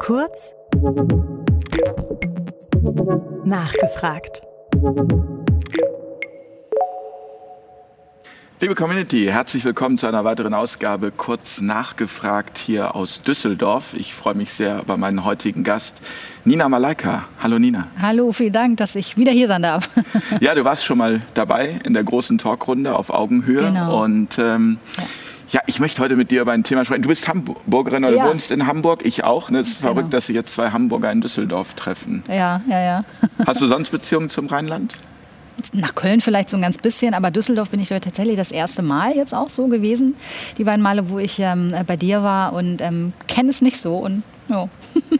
Kurz nachgefragt. Liebe Community, herzlich willkommen zu einer weiteren Ausgabe Kurz nachgefragt hier aus Düsseldorf. Ich freue mich sehr über meinen heutigen Gast, Nina Malaika. Hallo Nina. Hallo, vielen Dank, dass ich wieder hier sein darf. ja, du warst schon mal dabei in der großen Talkrunde auf Augenhöhe. Genau. Und ähm, ja. Ja, ich möchte heute mit dir über ein Thema sprechen. Du bist Hamburgerin oder ja. du wohnst in Hamburg, ich auch. Ne? Es ist genau. verrückt, dass sich jetzt zwei Hamburger in Düsseldorf treffen. Ja, ja, ja. Hast du sonst Beziehungen zum Rheinland? Nach Köln vielleicht so ein ganz bisschen, aber Düsseldorf bin ich tatsächlich das erste Mal jetzt auch so gewesen. Die beiden Male, wo ich ähm, bei dir war und ähm, kenne es nicht so und ja.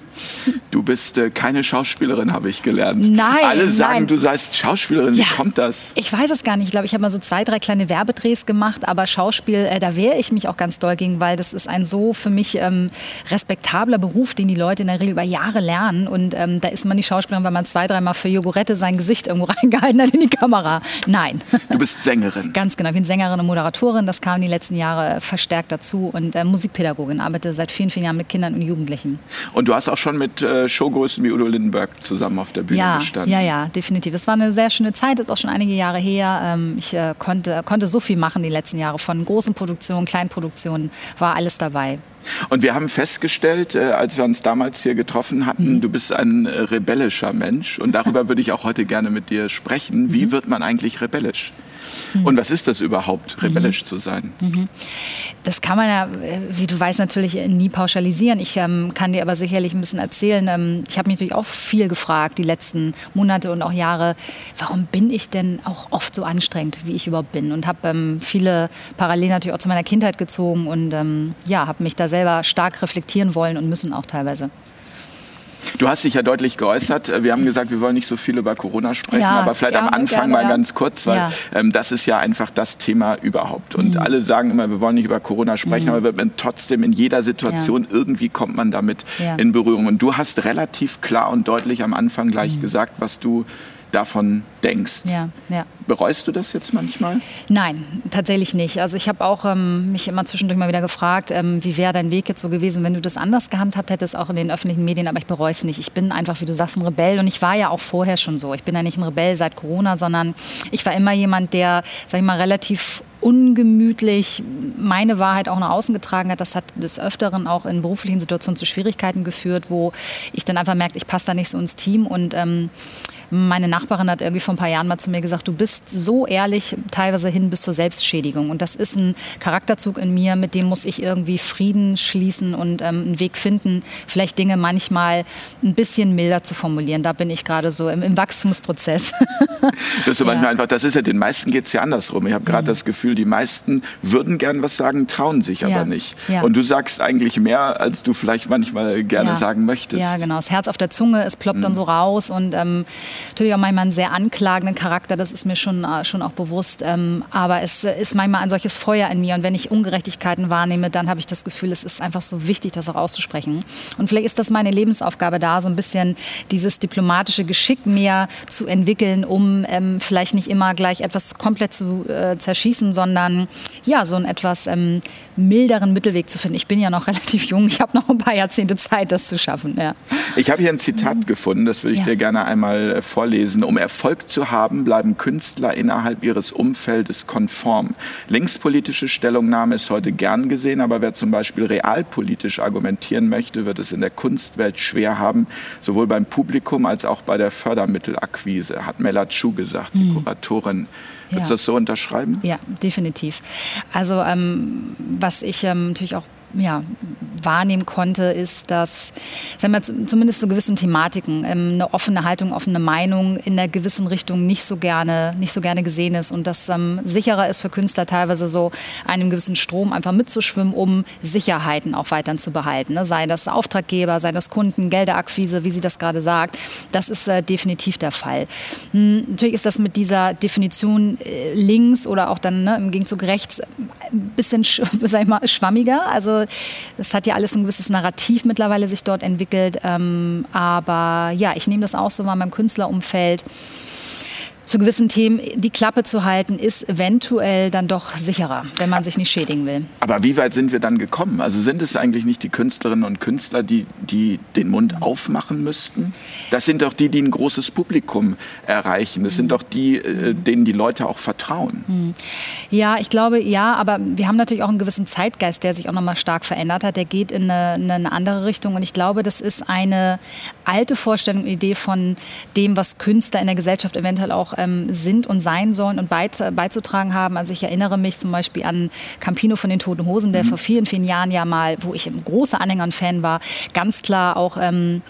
Du bist äh, keine Schauspielerin, habe ich gelernt. Nein. Alle sagen, nein. du seist Schauspielerin. Wie kommt das? Ich weiß es gar nicht. Ich glaube, ich habe mal so zwei, drei kleine Werbedrehs gemacht, aber Schauspiel, äh, da wehre ich mich auch ganz doll gegen, weil das ist ein so für mich ähm, respektabler Beruf, den die Leute in der Regel über Jahre lernen. Und ähm, da ist man nicht Schauspielerin, weil man zwei, dreimal für Jogurette sein Gesicht irgendwo reingehalten hat in die Kamera. Nein. Du bist Sängerin. ganz genau. Ich bin Sängerin und Moderatorin. Das kam die letzten Jahre verstärkt dazu. Und äh, Musikpädagogin. Arbeite seit vielen, vielen Jahren mit Kindern und Jugendlichen. Und du hast auch schon mit äh, Showgrößen wie Udo Lindenberg zusammen auf der Bühne ja, gestanden. Ja, ja, definitiv. Es war eine sehr schöne Zeit, ist auch schon einige Jahre her. Ähm, ich äh, konnte, konnte so viel machen die letzten Jahre. Von großen Produktionen, Kleinproduktionen war alles dabei. Und wir haben festgestellt, äh, als wir uns damals hier getroffen hatten, mhm. du bist ein rebellischer Mensch. Und darüber würde ich auch heute gerne mit dir sprechen. Wie mhm. wird man eigentlich rebellisch? Mhm. Und was ist das überhaupt, rebellisch mhm. zu sein? Mhm. Das kann man ja, wie du weißt, natürlich nie pauschalisieren. Ich ähm, kann dir aber sicherlich ein bisschen erzählen. Ähm, ich habe mich natürlich auch viel gefragt, die letzten Monate und auch Jahre, warum bin ich denn auch oft so anstrengend, wie ich überhaupt bin? Und habe ähm, viele Parallelen natürlich auch zu meiner Kindheit gezogen und ähm, ja, habe mich da selber stark reflektieren wollen und müssen auch teilweise. Du hast dich ja deutlich geäußert. Wir haben gesagt, wir wollen nicht so viel über Corona sprechen, ja, aber vielleicht gerne, am Anfang gerne, mal ja. ganz kurz, weil ja. ähm, das ist ja einfach das Thema überhaupt. Und mhm. alle sagen immer, wir wollen nicht über Corona sprechen, mhm. aber trotzdem in jeder Situation irgendwie kommt man damit in Berührung. Und du hast relativ klar und deutlich am Anfang gleich mhm. gesagt, was du davon denkst. Ja, ja. Bereust du das jetzt manchmal? Nein, tatsächlich nicht. Also ich habe auch ähm, mich immer zwischendurch mal wieder gefragt, ähm, wie wäre dein Weg jetzt so gewesen, wenn du das anders gehandhabt hättest, auch in den öffentlichen Medien. Aber ich bereue es nicht. Ich bin einfach, wie du sagst, ein Rebell. Und ich war ja auch vorher schon so. Ich bin ja nicht ein Rebell seit Corona, sondern ich war immer jemand, der, sag ich mal, relativ ungemütlich meine Wahrheit auch nach außen getragen hat. Das hat des Öfteren auch in beruflichen Situationen zu Schwierigkeiten geführt, wo ich dann einfach merke, ich passe da nicht so ins Team. Und ähm, meine Nachbarin hat irgendwie vor ein paar Jahren mal zu mir gesagt, du bist so ehrlich, teilweise hin bis zur Selbstschädigung. Und das ist ein Charakterzug in mir, mit dem muss ich irgendwie Frieden schließen und ähm, einen Weg finden, vielleicht Dinge manchmal ein bisschen milder zu formulieren. Da bin ich gerade so im, im Wachstumsprozess. das ist ja. einfach, das ist ja, den meisten geht es ja andersrum. Ich habe gerade mhm. das Gefühl, die meisten würden gern was sagen, trauen sich aber nicht. Ja. Und du sagst eigentlich mehr, als du vielleicht manchmal gerne sagen möchtest. Ja, genau. Das Herz auf der Zunge, es ploppt mhm. dann so raus und ähm, natürlich auch manchmal einen sehr anklagenden Charakter, das ist mir schon, äh, schon auch bewusst. Ähm, aber es ist manchmal ein solches Feuer in mir und wenn ich Ungerechtigkeiten wahrnehme, dann habe ich das Gefühl, es ist einfach so wichtig, das auch auszusprechen. Und vielleicht ist das meine Lebensaufgabe da, so ein bisschen dieses diplomatische Geschick mehr zu entwickeln, um ähm, vielleicht nicht immer gleich etwas komplett zu äh, zerschießen, sondern ja, so einen etwas ähm, milderen Mittelweg zu finden. Ich bin ja noch relativ jung, ich habe noch ein paar Jahrzehnte Zeit, das zu schaffen. Ja. Ich habe hier ein Zitat mhm. gefunden, das würde ich ja. dir gerne einmal äh, vorlesen. Um Erfolg zu haben, bleiben Künstler innerhalb ihres Umfeldes konform. Linkspolitische Stellungnahme ist heute gern gesehen, aber wer zum Beispiel realpolitisch argumentieren möchte, wird es in der Kunstwelt schwer haben, sowohl beim Publikum als auch bei der Fördermittelakquise, hat Mela Chu gesagt, die mhm. Kuratorin. Würdest du ja. das so unterschreiben? Ja, definitiv. Also ähm, was ich ähm, natürlich auch ja, wahrnehmen konnte, ist, dass sagen wir, zumindest zu gewissen Thematiken ähm, eine offene Haltung, offene Meinung in einer gewissen Richtung nicht so gerne, nicht so gerne gesehen ist und das ähm, sicherer ist für Künstler teilweise so einem gewissen Strom einfach mitzuschwimmen, um Sicherheiten auch weiterhin zu behalten. Ne? Sei das Auftraggeber, sei das Kunden, Gelderakquise, wie sie das gerade sagt. Das ist äh, definitiv der Fall. Hm, natürlich ist das mit dieser Definition äh, links oder auch dann ne, im Gegenzug rechts ein bisschen sag ich mal, schwammiger. Also das hat ja alles ein gewisses Narrativ mittlerweile sich dort entwickelt. Ähm, aber ja, ich nehme das auch so mal in meinem Künstlerumfeld zu gewissen Themen die Klappe zu halten, ist eventuell dann doch sicherer, wenn man sich nicht schädigen will. Aber wie weit sind wir dann gekommen? Also sind es eigentlich nicht die Künstlerinnen und Künstler, die, die den Mund aufmachen müssten? Das sind doch die, die ein großes Publikum erreichen. Das sind doch die, äh, denen die Leute auch vertrauen. Hm. Ja, ich glaube, ja, aber wir haben natürlich auch einen gewissen Zeitgeist, der sich auch nochmal stark verändert hat. Der geht in eine, in eine andere Richtung. Und ich glaube, das ist eine alte Vorstellung, Idee von dem, was Künstler in der Gesellschaft eventuell auch ähm, sind und sein sollen und beit, beizutragen haben. Also ich erinnere mich zum Beispiel an Campino von den Toten Hosen, der mhm. vor vielen, vielen Jahren ja mal, wo ich ein großer Anhänger und Fan war, ganz klar auch ähm,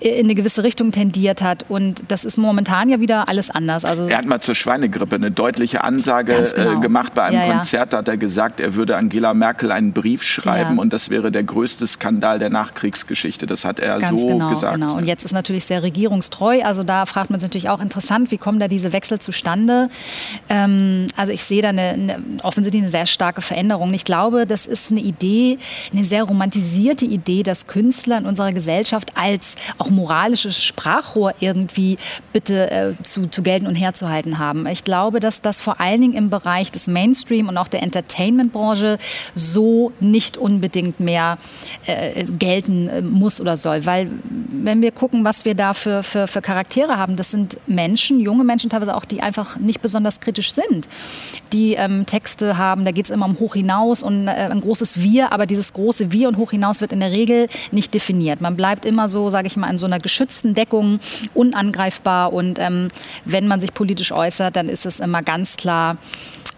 in eine gewisse Richtung tendiert hat. Und das ist momentan ja wieder alles anders. Also er hat mal zur Schweinegrippe eine deutliche Ansage äh, genau. gemacht. Bei einem ja, Konzert ja. hat er gesagt, er würde Angela Merkel einen Brief schreiben ja. und das wäre der größte Skandal der Nachkriegsgeschichte. Das hat er Ganz so genau, gesagt. Genau. Und jetzt ist natürlich sehr regierungstreu. Also da fragt man sich natürlich auch interessant, wie kommen da diese Wechsel zustande? Ähm, also ich sehe da eine, eine, offensichtlich eine sehr starke Veränderung. Ich glaube, das ist eine Idee, eine sehr romantisierte Idee, dass Künstler in unserer Gesellschaft als auch moralisches Sprachrohr irgendwie bitte äh, zu, zu gelten und herzuhalten haben. Ich glaube, dass das vor allen Dingen im Bereich des Mainstream und auch der Entertainment-Branche so nicht unbedingt mehr äh, gelten äh, muss oder soll. Weil wenn wir gucken, was wir da für, für, für Charaktere haben, das sind Menschen, junge Menschen teilweise auch, die einfach nicht besonders kritisch sind. Die ähm, Texte haben, da geht es immer um hoch hinaus und äh, ein großes Wir, aber dieses große Wir und hoch hinaus wird in der Regel nicht definiert. Man bleibt immer so, sage ich mal, in so einer geschützten Deckung, unangreifbar und ähm, wenn man sich politisch äußert, dann ist es immer ganz klar,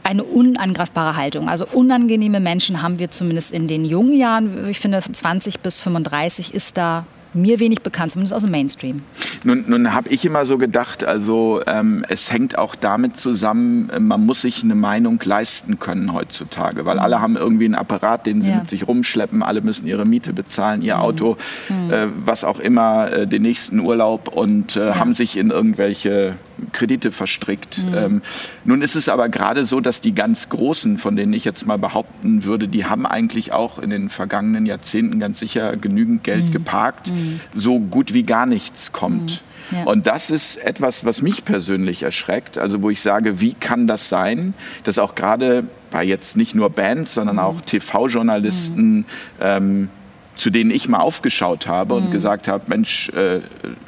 eine unangreifbare Haltung. Also unangenehme Menschen haben wir zumindest in den jungen Jahren. Ich finde, 20 bis 35 ist da mir wenig bekannt, zumindest aus dem Mainstream. Nun, nun habe ich immer so gedacht, also ähm, es hängt auch damit zusammen, man muss sich eine Meinung leisten können heutzutage, weil alle haben irgendwie einen Apparat, den sie ja. mit sich rumschleppen, alle müssen ihre Miete bezahlen, ihr mhm. Auto, mhm. Äh, was auch immer, äh, den nächsten Urlaub und äh, ja. haben sich in irgendwelche Kredite verstrickt. Mhm. Ähm, nun ist es aber gerade so, dass die ganz Großen, von denen ich jetzt mal behaupten würde, die haben eigentlich auch in den vergangenen Jahrzehnten ganz sicher genügend Geld mhm. geparkt, mhm. so gut wie gar nichts kommt. Mhm. Ja. Und das ist etwas, was mich persönlich erschreckt. Also wo ich sage, wie kann das sein, dass auch gerade bei jetzt nicht nur Bands, sondern mhm. auch TV-Journalisten, mhm. ähm, zu denen ich mal aufgeschaut habe und gesagt habe, Mensch, äh,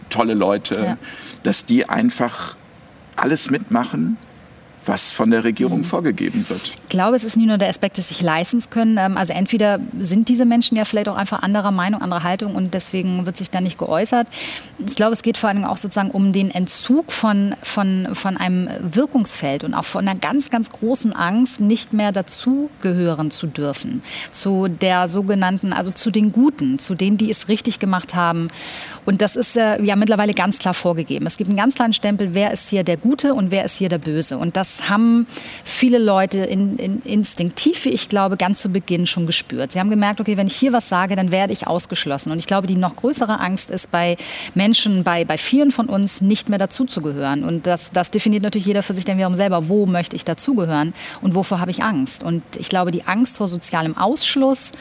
tolle Leute, ja. dass die einfach alles mitmachen was von der Regierung vorgegeben wird. Ich glaube, es ist nicht nur der Aspekt, dass sich leisten können. Ähm, also entweder sind diese Menschen ja vielleicht auch einfach anderer Meinung, anderer Haltung und deswegen wird sich da nicht geäußert. Ich glaube, es geht vor allem auch sozusagen um den Entzug von, von, von einem Wirkungsfeld und auch von einer ganz, ganz großen Angst, nicht mehr dazugehören zu dürfen. Zu der sogenannten, also zu den Guten, zu denen, die es richtig gemacht haben. Und das ist äh, ja mittlerweile ganz klar vorgegeben. Es gibt einen ganz klaren Stempel, wer ist hier der Gute und wer ist hier der Böse. Und das haben viele Leute in, in, instinktiv, wie ich glaube, ganz zu Beginn schon gespürt. Sie haben gemerkt, okay, wenn ich hier was sage, dann werde ich ausgeschlossen. Und ich glaube, die noch größere Angst ist bei Menschen, bei, bei vielen von uns, nicht mehr dazuzugehören. Und das, das definiert natürlich jeder für sich dann wiederum selber, wo möchte ich dazugehören und wovor habe ich Angst. Und ich glaube, die Angst vor sozialem Ausschluss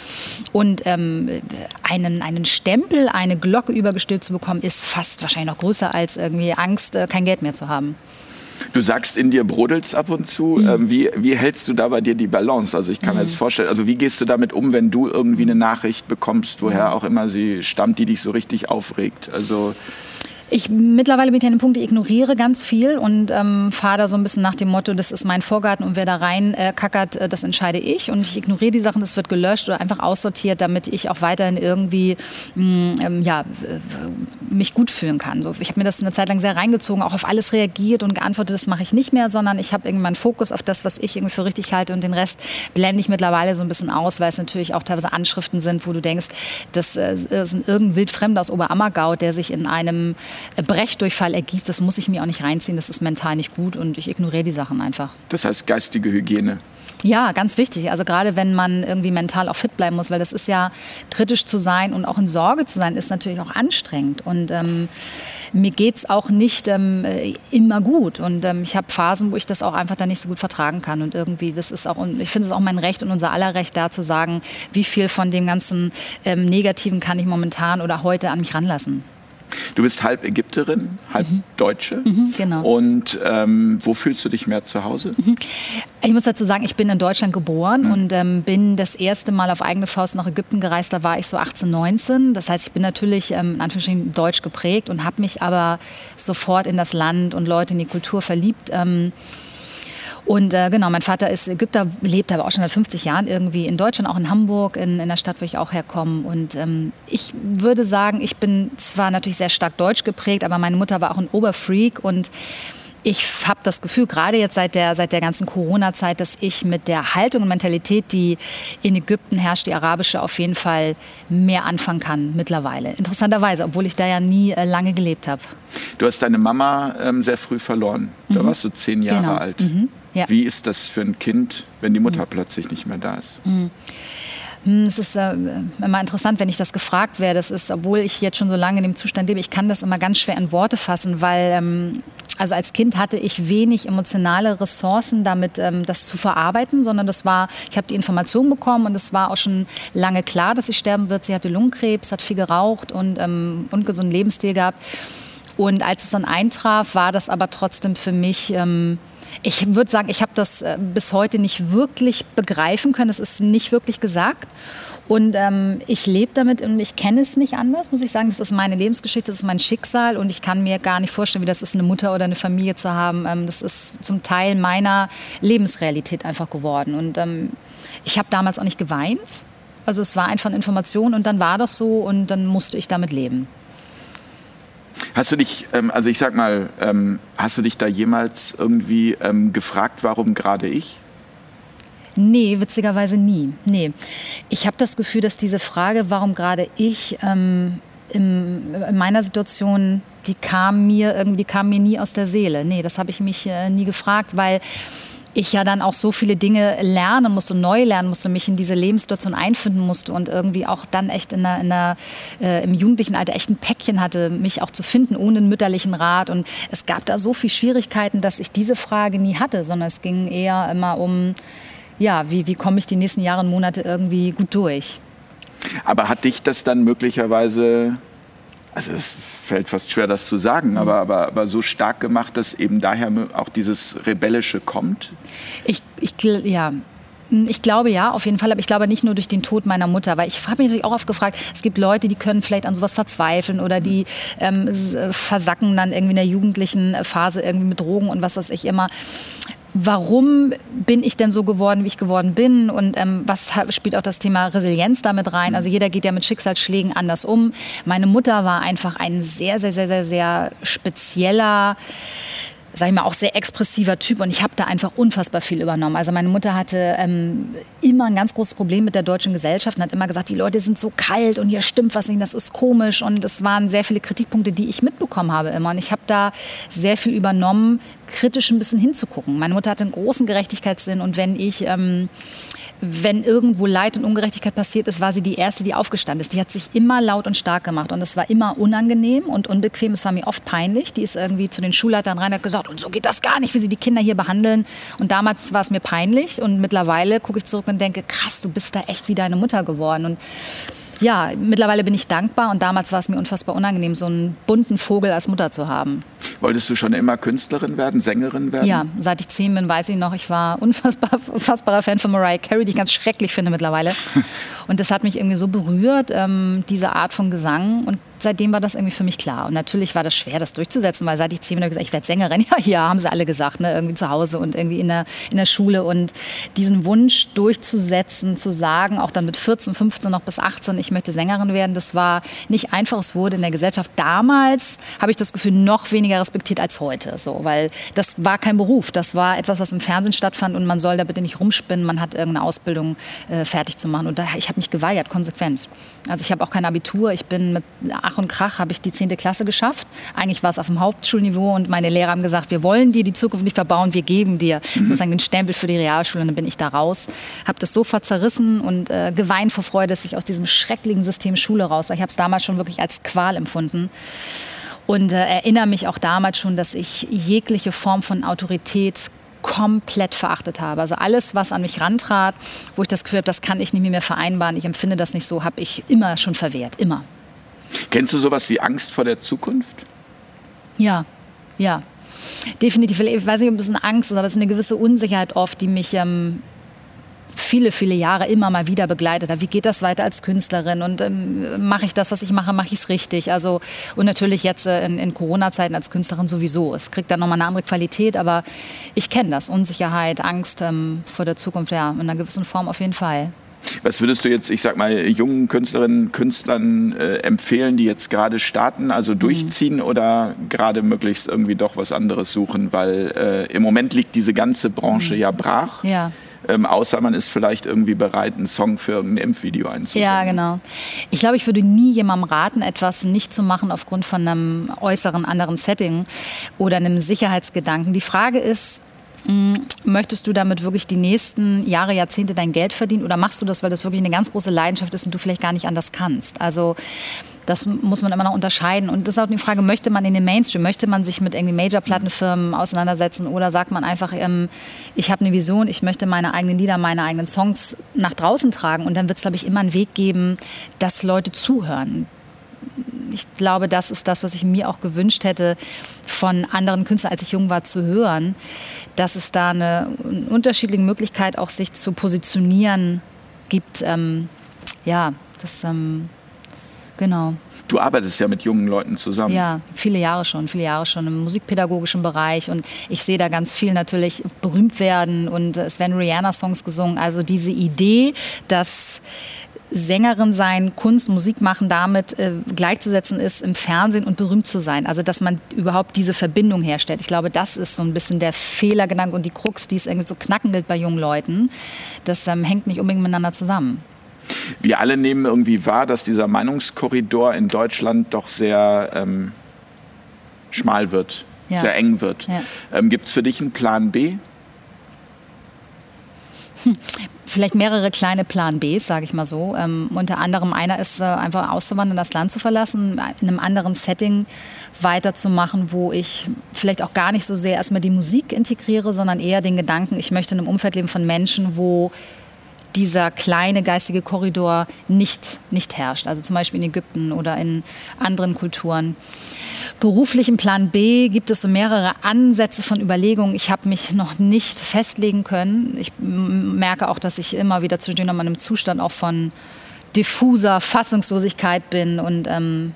und ähm, einen, einen Stempel, eine Glocke übergestülpt zu bekommen, ist fast wahrscheinlich noch größer als irgendwie Angst, äh, kein Geld mehr zu haben. Du sagst, in dir brodelt es ab und zu. Mhm. Ähm, wie, wie hältst du da bei dir die Balance? Also ich kann mhm. mir jetzt vorstellen, also wie gehst du damit um, wenn du irgendwie eine Nachricht bekommst, woher auch immer sie stammt, die dich so richtig aufregt? Also ich mittlerweile bin ich an dem Punkt, ich ignoriere ganz viel und ähm, fahre da so ein bisschen nach dem Motto, das ist mein Vorgarten und wer da rein äh, kackert, äh, das entscheide ich. Und ich ignoriere die Sachen, das wird gelöscht oder einfach aussortiert, damit ich auch weiterhin irgendwie mh, mm, ähm, ja, mich gut fühlen kann. So, ich habe mir das eine Zeit lang sehr reingezogen, auch auf alles reagiert und geantwortet, das mache ich nicht mehr, sondern ich habe irgendwann Fokus auf das, was ich irgendwie für richtig halte und den Rest blende ich mittlerweile so ein bisschen aus, weil es natürlich auch teilweise Anschriften sind, wo du denkst, das äh, sind irgendein Wildfremder aus Oberammergau, der sich in einem Brechdurchfall ergießt, das muss ich mir auch nicht reinziehen, das ist mental nicht gut und ich ignoriere die Sachen einfach. Das heißt geistige Hygiene. Ja, ganz wichtig. Also gerade wenn man irgendwie mental auch fit bleiben muss, weil das ist ja kritisch zu sein und auch in Sorge zu sein, ist natürlich auch anstrengend. Und ähm, mir geht es auch nicht ähm, immer gut. Und ähm, ich habe Phasen, wo ich das auch einfach dann nicht so gut vertragen kann. Und irgendwie, das ist auch, und ich finde es auch mein Recht und unser aller Recht, da zu sagen, wie viel von dem ganzen ähm, Negativen kann ich momentan oder heute an mich ranlassen. Du bist halb Ägypterin, halb mhm. Deutsche. Mhm, genau. Und ähm, wo fühlst du dich mehr zu Hause? Mhm. Ich muss dazu sagen, ich bin in Deutschland geboren mhm. und ähm, bin das erste Mal auf eigene Faust nach Ägypten gereist. Da war ich so 18, 19. Das heißt, ich bin natürlich ähm, in Anführungsstrichen deutsch geprägt und habe mich aber sofort in das Land und Leute in die Kultur verliebt. Ähm, und äh, genau, mein Vater ist Ägypter, lebt aber auch schon seit 50 Jahren irgendwie in Deutschland, auch in Hamburg, in, in der Stadt, wo ich auch herkomme. Und ähm, ich würde sagen, ich bin zwar natürlich sehr stark deutsch geprägt, aber meine Mutter war auch ein Oberfreak und ich habe das Gefühl, gerade jetzt seit der, seit der ganzen Corona-Zeit, dass ich mit der Haltung und Mentalität, die in Ägypten herrscht, die arabische, auf jeden Fall mehr anfangen kann mittlerweile. Interessanterweise, obwohl ich da ja nie äh, lange gelebt habe. Du hast deine Mama ähm, sehr früh verloren. Da mhm. warst du zehn Jahre genau. alt. Mhm. Ja. Wie ist das für ein Kind, wenn die Mutter mhm. plötzlich nicht mehr da ist? Mhm. Hm, es ist äh, immer interessant, wenn ich das gefragt werde. Das ist, obwohl ich jetzt schon so lange in dem Zustand lebe, ich kann das immer ganz schwer in Worte fassen, weil ähm, also als Kind hatte ich wenig emotionale Ressourcen, damit ähm, das zu verarbeiten, sondern das war, ich habe die Information bekommen und es war auch schon lange klar, dass sie sterben wird. Sie hatte Lungenkrebs, hat viel geraucht und ähm, ungesunden Lebensstil gehabt. Und als es dann eintraf, war das aber trotzdem für mich ähm, ich würde sagen, ich habe das äh, bis heute nicht wirklich begreifen können. Es ist nicht wirklich gesagt. Und ähm, ich lebe damit und ich kenne es nicht anders, muss ich sagen. Das ist meine Lebensgeschichte, das ist mein Schicksal und ich kann mir gar nicht vorstellen, wie das ist, eine Mutter oder eine Familie zu haben. Ähm, das ist zum Teil meiner Lebensrealität einfach geworden. Und ähm, ich habe damals auch nicht geweint. Also es war einfach eine Information und dann war das so und dann musste ich damit leben. Hast du dich, ähm, also ich sag mal, ähm, hast du dich da jemals irgendwie ähm, gefragt, warum gerade ich? Nee, witzigerweise nie. Nee. Ich habe das Gefühl, dass diese Frage, warum gerade ich, ähm, in, in meiner Situation, die kam mir irgendwie, kam mir nie aus der Seele. Nee, das habe ich mich äh, nie gefragt, weil ich ja dann auch so viele Dinge lernen musste, neu lernen musste, mich in diese Lebenssituation einfinden musste und irgendwie auch dann echt in der, in der, äh, im jugendlichen Alter echt ein Päckchen hatte, mich auch zu finden ohne einen mütterlichen Rat. Und es gab da so viele Schwierigkeiten, dass ich diese Frage nie hatte, sondern es ging eher immer um, ja, wie, wie komme ich die nächsten Jahre und Monate irgendwie gut durch. Aber hat dich das dann möglicherweise, also es fällt fast schwer, das zu sagen, mhm. aber, aber, aber so stark gemacht, dass eben daher auch dieses Rebellische kommt? Ich, ich ja, ich glaube ja, auf jeden Fall. Aber ich glaube nicht nur durch den Tod meiner Mutter, weil ich habe mich natürlich auch oft gefragt, es gibt Leute, die können vielleicht an sowas verzweifeln oder die ähm, versacken dann irgendwie in der jugendlichen Phase irgendwie mit Drogen und was weiß ich immer warum bin ich denn so geworden, wie ich geworden bin und ähm, was spielt auch das Thema Resilienz damit rein. Also jeder geht ja mit Schicksalsschlägen anders um. Meine Mutter war einfach ein sehr, sehr, sehr, sehr, sehr spezieller sag ich mal, auch sehr expressiver Typ und ich habe da einfach unfassbar viel übernommen. Also meine Mutter hatte ähm, immer ein ganz großes Problem mit der deutschen Gesellschaft und hat immer gesagt, die Leute sind so kalt und hier stimmt was nicht, das ist komisch und es waren sehr viele Kritikpunkte, die ich mitbekommen habe immer und ich habe da sehr viel übernommen, kritisch ein bisschen hinzugucken. Meine Mutter hatte einen großen Gerechtigkeitssinn und wenn ich ähm, wenn irgendwo Leid und Ungerechtigkeit passiert ist, war sie die Erste, die aufgestanden ist. Die hat sich immer laut und stark gemacht und es war immer unangenehm und unbequem. Es war mir oft peinlich. Die ist irgendwie zu den Schulleitern rein und hat gesagt, und so geht das gar nicht, wie sie die Kinder hier behandeln. Und damals war es mir peinlich und mittlerweile gucke ich zurück und denke, krass, du bist da echt wie deine Mutter geworden. Und ja, mittlerweile bin ich dankbar und damals war es mir unfassbar unangenehm, so einen bunten Vogel als Mutter zu haben. Wolltest du schon immer Künstlerin werden, Sängerin werden? Ja, seit ich zehn bin, weiß ich noch, ich war unfassbar, unfassbarer Fan von Mariah Carey, die ich ganz schrecklich finde mittlerweile. Und das hat mich irgendwie so berührt, ähm, diese Art von Gesang. Und seitdem war das irgendwie für mich klar. Und natürlich war das schwer, das durchzusetzen, weil seit ich zehn ich gesagt, ich werde Sängerin. Ja, ja, haben sie alle gesagt, ne? irgendwie zu Hause und irgendwie in der, in der Schule. Und diesen Wunsch durchzusetzen, zu sagen, auch dann mit 14, 15 noch bis 18, ich möchte Sängerin werden, das war nicht einfach. Es wurde in der Gesellschaft damals, habe ich das Gefühl, noch weniger respektiert als heute. So, weil das war kein Beruf. Das war etwas, was im Fernsehen stattfand und man soll da bitte nicht rumspinnen. Man hat irgendeine Ausbildung äh, fertig zu machen. Und da, ich habe mich geweigert, konsequent. Also ich habe auch kein Abitur. Ich bin mit Ach und Krach habe ich die 10. Klasse geschafft. Eigentlich war es auf dem Hauptschulniveau und meine Lehrer haben gesagt, wir wollen dir die Zukunft nicht verbauen, wir geben dir mhm. sozusagen den Stempel für die Realschule. Und dann bin ich da raus, habe das sofort zerrissen und äh, geweint vor Freude, dass ich aus diesem schrecklichen System Schule raus war. Ich habe es damals schon wirklich als Qual empfunden. Und äh, erinnere mich auch damals schon, dass ich jegliche Form von Autorität komplett verachtet habe. Also alles, was an mich rantrat, wo ich das Gefühl habe, das kann ich nicht mehr vereinbaren, ich empfinde das nicht so, habe ich immer schon verwehrt, immer. Kennst du sowas wie Angst vor der Zukunft? Ja, ja. Definitiv. Ich weiß nicht, ob es eine Angst ist, aber es ist eine gewisse Unsicherheit oft, die mich ähm, viele, viele Jahre immer mal wieder begleitet hat. Wie geht das weiter als Künstlerin? Und ähm, mache ich das, was ich mache, mache ich es richtig? Also, und natürlich jetzt äh, in, in Corona-Zeiten als Künstlerin sowieso. Es kriegt dann nochmal eine andere Qualität, aber ich kenne das. Unsicherheit, Angst ähm, vor der Zukunft, ja, in einer gewissen Form auf jeden Fall. Was würdest du jetzt, ich sag mal, jungen Künstlerinnen, Künstlern äh, empfehlen, die jetzt gerade starten, also mhm. durchziehen mhm. oder gerade möglichst irgendwie doch was anderes suchen? Weil äh, im Moment liegt diese ganze Branche mhm. ja brach. Ja. Ähm, außer man ist vielleicht irgendwie bereit, einen Song für ein Impfvideo einzusenden. Ja, genau. Ich glaube, ich würde nie jemandem raten, etwas nicht zu machen aufgrund von einem äußeren anderen Setting oder einem Sicherheitsgedanken. Die Frage ist, Möchtest du damit wirklich die nächsten Jahre, Jahrzehnte dein Geld verdienen oder machst du das, weil das wirklich eine ganz große Leidenschaft ist und du vielleicht gar nicht anders kannst? Also das muss man immer noch unterscheiden. Und das ist auch die Frage, möchte man in den Mainstream, möchte man sich mit irgendwie Major-Plattenfirmen auseinandersetzen oder sagt man einfach, ähm, ich habe eine Vision, ich möchte meine eigenen Lieder, meine eigenen Songs nach draußen tragen und dann wird es, glaube ich, immer einen Weg geben, dass Leute zuhören ich glaube, das ist das, was ich mir auch gewünscht hätte, von anderen Künstlern, als ich jung war, zu hören, dass es da eine, eine unterschiedliche Möglichkeit auch sich zu positionieren gibt. Ähm, ja, das, ähm, genau. Du arbeitest ja mit jungen Leuten zusammen. Ja, viele Jahre schon, viele Jahre schon im musikpädagogischen Bereich und ich sehe da ganz viel natürlich berühmt werden und es werden Rihanna-Songs gesungen. Also diese Idee, dass Sängerin sein, Kunst, Musik machen damit äh, gleichzusetzen ist, im Fernsehen und berühmt zu sein. Also dass man überhaupt diese Verbindung herstellt. Ich glaube, das ist so ein bisschen der Fehlergedanke und die Krux, die es irgendwie so knacken gilt bei jungen Leuten. Das ähm, hängt nicht unbedingt miteinander zusammen. Wir alle nehmen irgendwie wahr, dass dieser Meinungskorridor in Deutschland doch sehr ähm, schmal wird, ja. sehr eng wird. Ja. Ähm, Gibt es für dich einen Plan B? Hm vielleicht mehrere kleine Plan Bs, sage ich mal so. Ähm, unter anderem einer ist äh, einfach auszuwandern, das Land zu verlassen, in einem anderen Setting weiterzumachen, wo ich vielleicht auch gar nicht so sehr erstmal die Musik integriere, sondern eher den Gedanken, ich möchte in einem Umfeld leben von Menschen, wo dieser kleine geistige Korridor nicht, nicht herrscht. Also zum Beispiel in Ägypten oder in anderen Kulturen. Beruflich im Plan B gibt es so mehrere Ansätze von Überlegungen. Ich habe mich noch nicht festlegen können. Ich merke auch, dass ich immer wieder zwischendurch in einem Zustand auch von diffuser Fassungslosigkeit bin und ähm,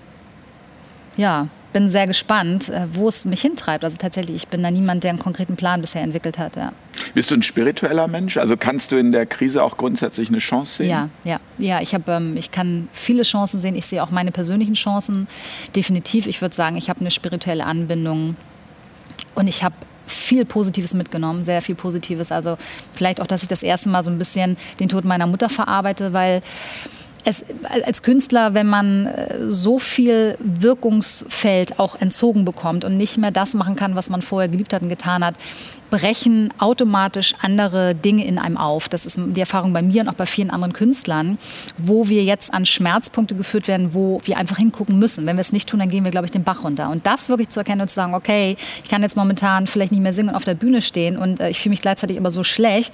ja, bin sehr gespannt, äh, wo es mich hintreibt. Also tatsächlich, ich bin da niemand, der einen konkreten Plan bisher entwickelt hat. Ja. Bist du ein spiritueller Mensch? Also kannst du in der Krise auch grundsätzlich eine Chance sehen? Ja, ja, ja. Ich, hab, ähm, ich kann viele Chancen sehen. Ich sehe auch meine persönlichen Chancen. Definitiv. Ich würde sagen, ich habe eine spirituelle Anbindung und ich habe viel Positives mitgenommen, sehr viel Positives. Also vielleicht auch, dass ich das erste Mal so ein bisschen den Tod meiner Mutter verarbeite, weil es, als Künstler, wenn man äh, so viel Wirkungsfeld auch entzogen bekommt und nicht mehr das machen kann, was man vorher geliebt hat und getan hat, brechen automatisch andere Dinge in einem auf. Das ist die Erfahrung bei mir und auch bei vielen anderen Künstlern, wo wir jetzt an Schmerzpunkte geführt werden, wo wir einfach hingucken müssen. Wenn wir es nicht tun, dann gehen wir, glaube ich, den Bach runter. Und das wirklich zu erkennen und zu sagen, okay, ich kann jetzt momentan vielleicht nicht mehr singen und auf der Bühne stehen und äh, ich fühle mich gleichzeitig aber so schlecht.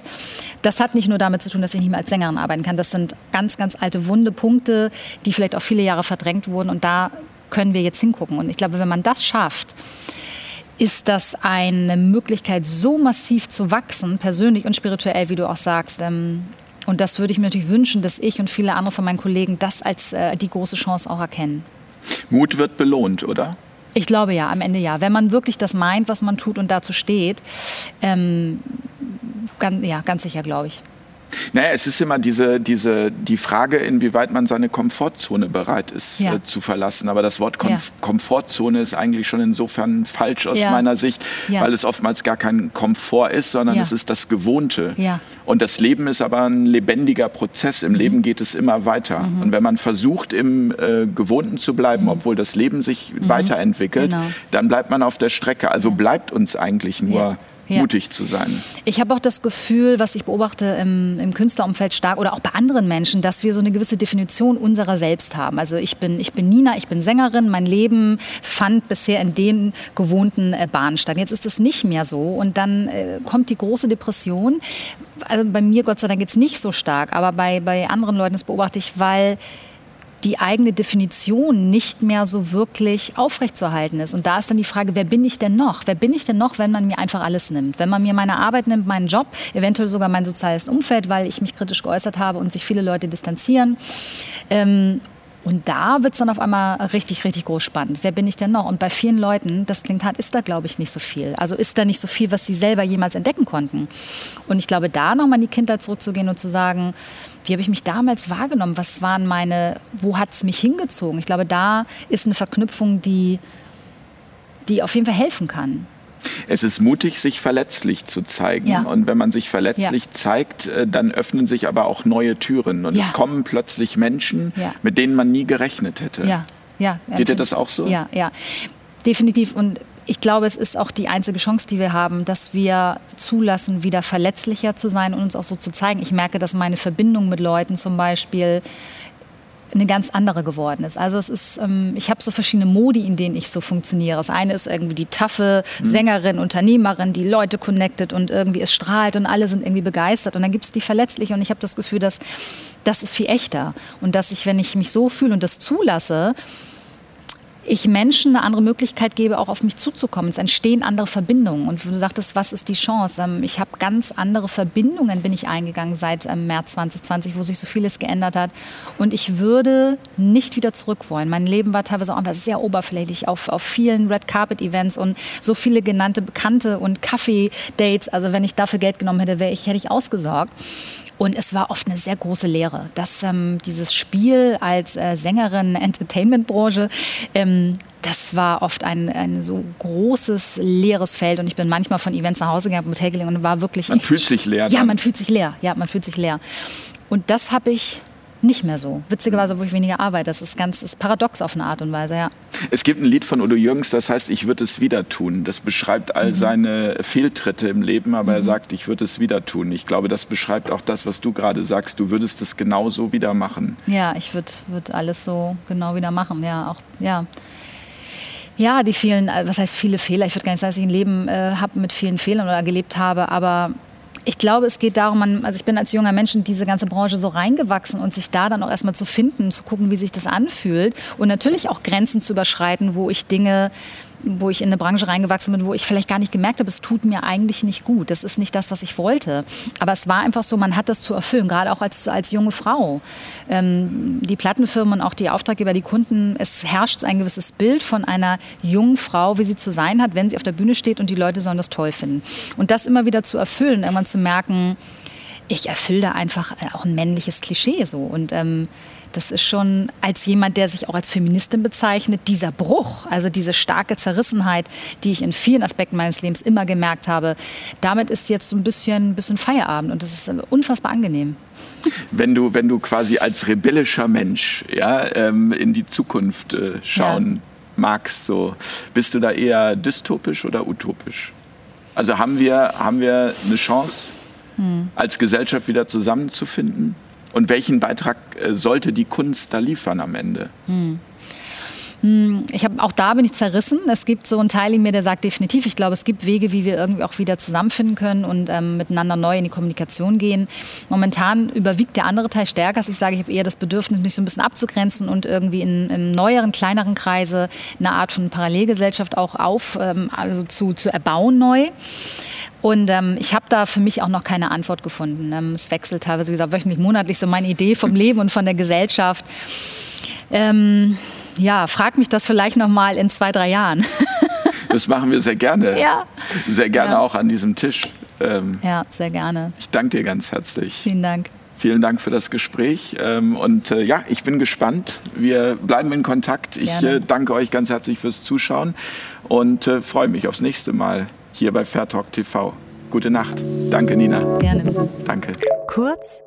Das hat nicht nur damit zu tun, dass ich nicht mehr als Sängerin arbeiten kann. Das sind ganz, ganz alte wunde Punkte, die vielleicht auch viele Jahre verdrängt wurden. Und da können wir jetzt hingucken. Und ich glaube, wenn man das schafft, ist das eine Möglichkeit, so massiv zu wachsen, persönlich und spirituell, wie du auch sagst. Ähm, und das würde ich mir natürlich wünschen, dass ich und viele andere von meinen Kollegen das als äh, die große Chance auch erkennen. Mut wird belohnt, oder? Ich glaube ja, am Ende ja. Wenn man wirklich das meint, was man tut und dazu steht, ähm, ganz, ja, ganz sicher, glaube ich. Naja, es ist immer diese, diese, die Frage, inwieweit man seine Komfortzone bereit ist ja. äh, zu verlassen. Aber das Wort Kom ja. Komfortzone ist eigentlich schon insofern falsch aus ja. meiner Sicht, weil es oftmals gar kein Komfort ist, sondern es ist das Gewohnte. Und das Leben ist aber ein lebendiger Prozess. Im mhm. Leben geht es immer weiter. Mhm. Und wenn man versucht, im äh, Gewohnten zu bleiben, mhm. obwohl das Leben sich mhm. weiterentwickelt, genau. dann bleibt man auf der Strecke. Also bleibt uns eigentlich nur ja. mutig zu sein. Ich habe auch das Gefühl, was ich beobachte im, im, Künstlerumfeld stark oder auch bei anderen Menschen, dass wir so eine gewisse Definition unserer selbst haben. Also ich bin, ich bin Nina, ich bin Sängerin, mein Leben fand bisher in den gewohnten äh, Bahnen statt. Jetzt ist es nicht mehr so und dann äh, kommt die große Depression. Also bei mir, Gott sei Dank, geht es nicht so stark, aber bei, bei anderen Leuten, das beobachte ich, weil die eigene Definition nicht mehr so wirklich aufrechtzuerhalten ist. Und da ist dann die Frage, wer bin ich denn noch? Wer bin ich denn noch, wenn man mir einfach alles nimmt? Wenn man mir meine Arbeit nimmt, meinen Job, eventuell sogar mein soziales Umfeld, weil ich mich kritisch geäußert habe und sich viele Leute distanzieren. Ähm, und da wird es dann auf einmal richtig, richtig groß spannend. Wer bin ich denn noch? Und bei vielen Leuten, das klingt hart, ist da, glaube ich, nicht so viel. Also ist da nicht so viel, was sie selber jemals entdecken konnten. Und ich glaube, da nochmal in die Kindheit zurückzugehen und zu sagen, wie habe ich mich damals wahrgenommen? Was waren meine, wo hat es mich hingezogen? Ich glaube, da ist eine Verknüpfung, die, die auf jeden Fall helfen kann. Es ist mutig, sich verletzlich zu zeigen. Ja. Und wenn man sich verletzlich ja. zeigt, äh, dann öffnen sich aber auch neue Türen. Und ja. es kommen plötzlich Menschen, mit denen man nie gerechnet hätte. Ja. Ja, Geht dir das auch so? Ja, ja. Definitiv. Und ich glaube, es ist auch die einzige Chance, die wir haben, dass wir zulassen, wieder verletzlicher zu sein und uns auch so zu zeigen. Ich merke, dass meine Verbindung mit Leuten zum Beispiel eine ganz andere geworden ist. Also es ist, ähm, ich habe so verschiedene Modi, in denen ich so funktioniere. Das eine ist irgendwie die taffe mhm. Sängerin, Unternehmerin, die Leute connected und irgendwie es strahlt und alle sind irgendwie begeistert. Und dann gibt es die verletzliche und ich habe das Gefühl, dass das ist viel echter. Und dass ich, wenn ich mich so fühle und das zulasse, ich Menschen eine andere Möglichkeit gebe, auch auf mich zuzukommen. Es entstehen andere Verbindungen. Und du sagtest, was ist die Chance? Ähm, ich habe ganz andere Verbindungen, bin ich eingegangen seit ähm, März 2020, wo sich so vieles geändert hat. Und ich würde nicht wieder zurück wollen. Mein Leben war teilweise auch einfach sehr oberflächlich auf, auf vielen Red Carpet Events und so viele genannte Bekannte und Kaffee-Dates. Also wenn ich dafür Geld genommen hätte, wäre ich, hätte ich ausgesorgt. Und es war oft eine sehr große Lehre, dass ähm, dieses Spiel als äh, Sängerin Entertainment-Branche, ähm, das war oft ein, ein so großes leeres Feld. Und ich bin manchmal von Events nach Hause gegangen, mit Hotel gelegen und war wirklich. Man fühlt sich leer. Ja, man fühlt sich leer. Ja, man fühlt sich leer. Und das habe ich nicht mehr so. Witzigerweise, wo ich weniger arbeite. Das ist ganz ist paradox auf eine Art und Weise, ja. Es gibt ein Lied von Udo Jürgens, das heißt, ich würde es wieder tun. Das beschreibt all mhm. seine Fehltritte im Leben, aber mhm. er sagt, ich würde es wieder tun. Ich glaube, das beschreibt auch das, was du gerade sagst. Du würdest es genauso wieder machen. Ja, ich würde würd alles so genau wieder machen. Ja, auch, ja. Ja, die vielen, äh, was heißt viele Fehler? Ich würde gar nicht sagen, dass ich ein Leben äh, habe mit vielen Fehlern oder gelebt habe, aber ich glaube, es geht darum, man, also ich bin als junger Mensch in diese ganze Branche so reingewachsen und sich da dann auch erstmal zu finden, zu gucken, wie sich das anfühlt. Und natürlich auch Grenzen zu überschreiten, wo ich Dinge wo ich in eine Branche reingewachsen bin, wo ich vielleicht gar nicht gemerkt habe, es tut mir eigentlich nicht gut. Das ist nicht das, was ich wollte. Aber es war einfach so, man hat das zu erfüllen, gerade auch als, als junge Frau. Ähm, die Plattenfirmen und auch die Auftraggeber, die Kunden, es herrscht ein gewisses Bild von einer jungen Frau, wie sie zu sein hat, wenn sie auf der Bühne steht und die Leute sollen das toll finden. Und das immer wieder zu erfüllen, irgendwann zu merken, ich erfülle da einfach äh, auch ein männliches Klischee so. Und ähm, das ist schon als jemand, der sich auch als Feministin bezeichnet, dieser Bruch, also diese starke Zerrissenheit, die ich in vielen Aspekten meines Lebens immer gemerkt habe, damit ist jetzt so ein bisschen, ein bisschen Feierabend und das ist unfassbar angenehm. Wenn du, wenn du quasi als rebellischer Mensch ja, ähm, in die Zukunft äh, schauen ja. magst, so, bist du da eher dystopisch oder utopisch? Also haben wir, haben wir eine Chance, hm. als Gesellschaft wieder zusammenzufinden? Und welchen Beitrag äh, sollte die Kunst da liefern am Ende? Hm. Hm ich habe auch da bin ich zerrissen. Es gibt so einen Teil in mir, der sagt definitiv, ich glaube, es gibt Wege, wie wir irgendwie auch wieder zusammenfinden können und ähm, miteinander neu in die Kommunikation gehen. Momentan überwiegt der andere Teil stärker. Ich sage, ich habe eher das Bedürfnis, mich so ein bisschen abzugrenzen und irgendwie in, in neueren, kleineren Kreise eine Art von Parallelgesellschaft auch auf, ähm, also zu, zu erbauen neu. Und ähm, ich habe da für mich auch noch keine Antwort gefunden. Ähm, es wechselt teilweise, wie gesagt, wöchentlich, monatlich so meine Idee vom Leben und von der Gesellschaft. Ähm, ja, frag mich das vielleicht noch mal in zwei, drei Jahren. das machen wir sehr gerne. Ja. Sehr gerne ja. auch an diesem Tisch. Ähm, ja, sehr gerne. Ich danke dir ganz herzlich. Vielen Dank. Vielen Dank für das Gespräch. Ähm, und äh, ja, ich bin gespannt. Wir bleiben in Kontakt. Ich äh, danke euch ganz herzlich fürs Zuschauen und äh, freue mich aufs nächste Mal hier bei Fairtalk TV. Gute Nacht. Danke, Nina. Gerne. Danke. Kurz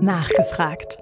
nachgefragt.